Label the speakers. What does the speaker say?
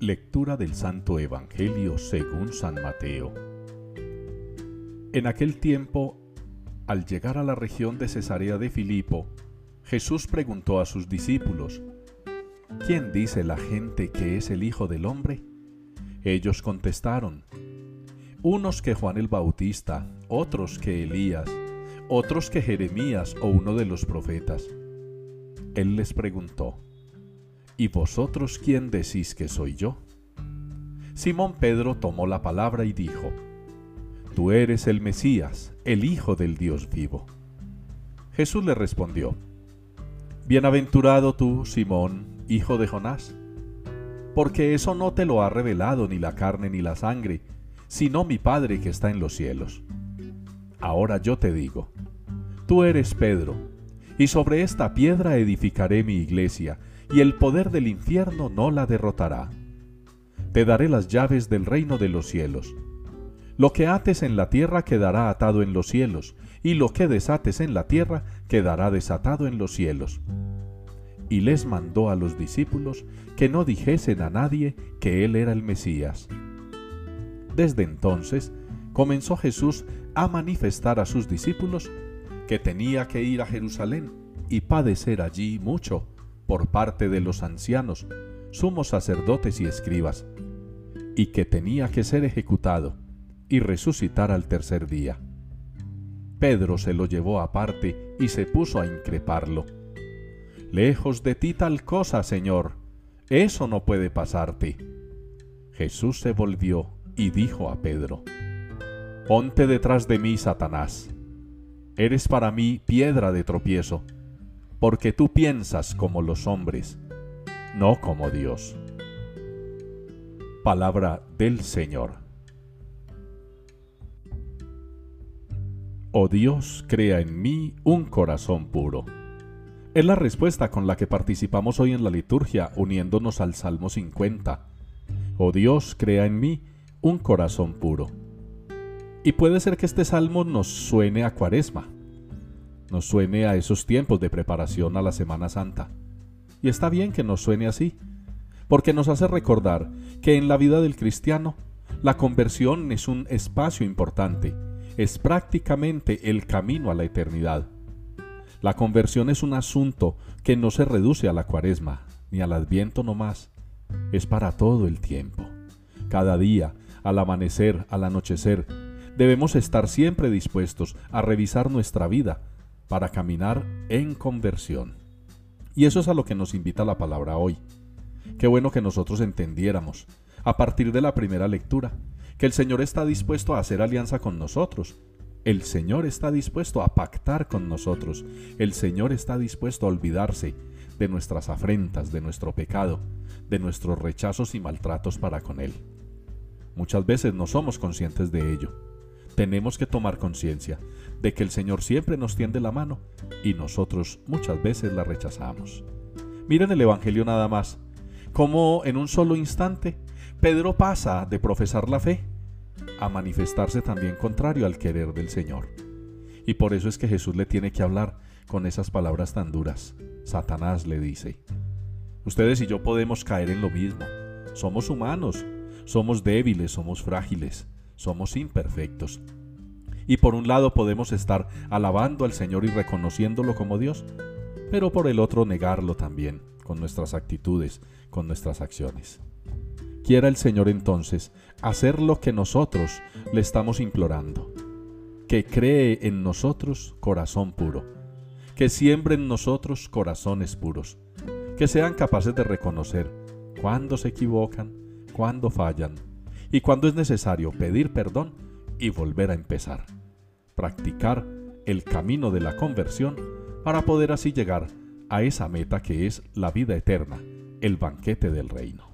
Speaker 1: Lectura del Santo Evangelio según San Mateo. En aquel tiempo, al llegar a la región de Cesarea de Filipo, Jesús preguntó a sus discípulos, ¿Quién dice la gente que es el Hijo del Hombre? Ellos contestaron, unos que Juan el Bautista, otros que Elías, otros que Jeremías o uno de los profetas. Él les preguntó, ¿Y vosotros quién decís que soy yo? Simón Pedro tomó la palabra y dijo, Tú eres el Mesías, el Hijo del Dios vivo. Jesús le respondió, Bienaventurado tú, Simón, hijo de Jonás, porque eso no te lo ha revelado ni la carne ni la sangre, sino mi Padre que está en los cielos. Ahora yo te digo, tú eres Pedro, y sobre esta piedra edificaré mi iglesia, y el poder del infierno no la derrotará. Te daré las llaves del reino de los cielos. Lo que ates en la tierra quedará atado en los cielos, y lo que desates en la tierra quedará desatado en los cielos. Y les mandó a los discípulos que no dijesen a nadie que él era el Mesías. Desde entonces comenzó Jesús a manifestar a sus discípulos que tenía que ir a Jerusalén y padecer allí mucho por parte de los ancianos, sumos sacerdotes y escribas, y que tenía que ser ejecutado y resucitar al tercer día. Pedro se lo llevó aparte y se puso a increparlo. Lejos de ti tal cosa, Señor, eso no puede pasarte. Jesús se volvió y dijo a Pedro, Ponte detrás de mí, Satanás. Eres para mí piedra de tropiezo porque tú piensas como los hombres, no como Dios. Palabra del Señor. Oh Dios, crea en mí un corazón puro. Es la respuesta con la que participamos hoy en la liturgia uniéndonos al Salmo 50. Oh Dios, crea en mí un corazón puro. Y puede ser que este salmo nos suene a cuaresma, nos suene a esos tiempos de preparación a la Semana Santa. Y está bien que nos suene así, porque nos hace recordar que en la vida del cristiano la conversión es un espacio importante, es prácticamente el camino a la eternidad. La conversión es un asunto que no se reduce a la cuaresma, ni al adviento no más, es para todo el tiempo. Cada día, al amanecer, al anochecer, debemos estar siempre dispuestos a revisar nuestra vida para caminar en conversión. Y eso es a lo que nos invita la palabra hoy. Qué bueno que nosotros entendiéramos, a partir de la primera lectura, que el Señor está dispuesto a hacer alianza con nosotros. El Señor está dispuesto a pactar con nosotros. El Señor está dispuesto a olvidarse de nuestras afrentas, de nuestro pecado, de nuestros rechazos y maltratos para con Él. Muchas veces no somos conscientes de ello tenemos que tomar conciencia de que el Señor siempre nos tiende la mano y nosotros muchas veces la rechazamos. Miren el Evangelio nada más, como en un solo instante Pedro pasa de profesar la fe a manifestarse también contrario al querer del Señor. Y por eso es que Jesús le tiene que hablar con esas palabras tan duras. Satanás le dice, ustedes y yo podemos caer en lo mismo. Somos humanos, somos débiles, somos frágiles somos imperfectos. Y por un lado podemos estar alabando al Señor y reconociéndolo como Dios, pero por el otro negarlo también con nuestras actitudes, con nuestras acciones. Quiera el Señor entonces hacer lo que nosotros le estamos implorando, que cree en nosotros corazón puro, que siembre en nosotros corazones puros, que sean capaces de reconocer cuándo se equivocan, cuándo fallan, y cuando es necesario pedir perdón y volver a empezar. Practicar el camino de la conversión para poder así llegar a esa meta que es la vida eterna, el banquete del reino.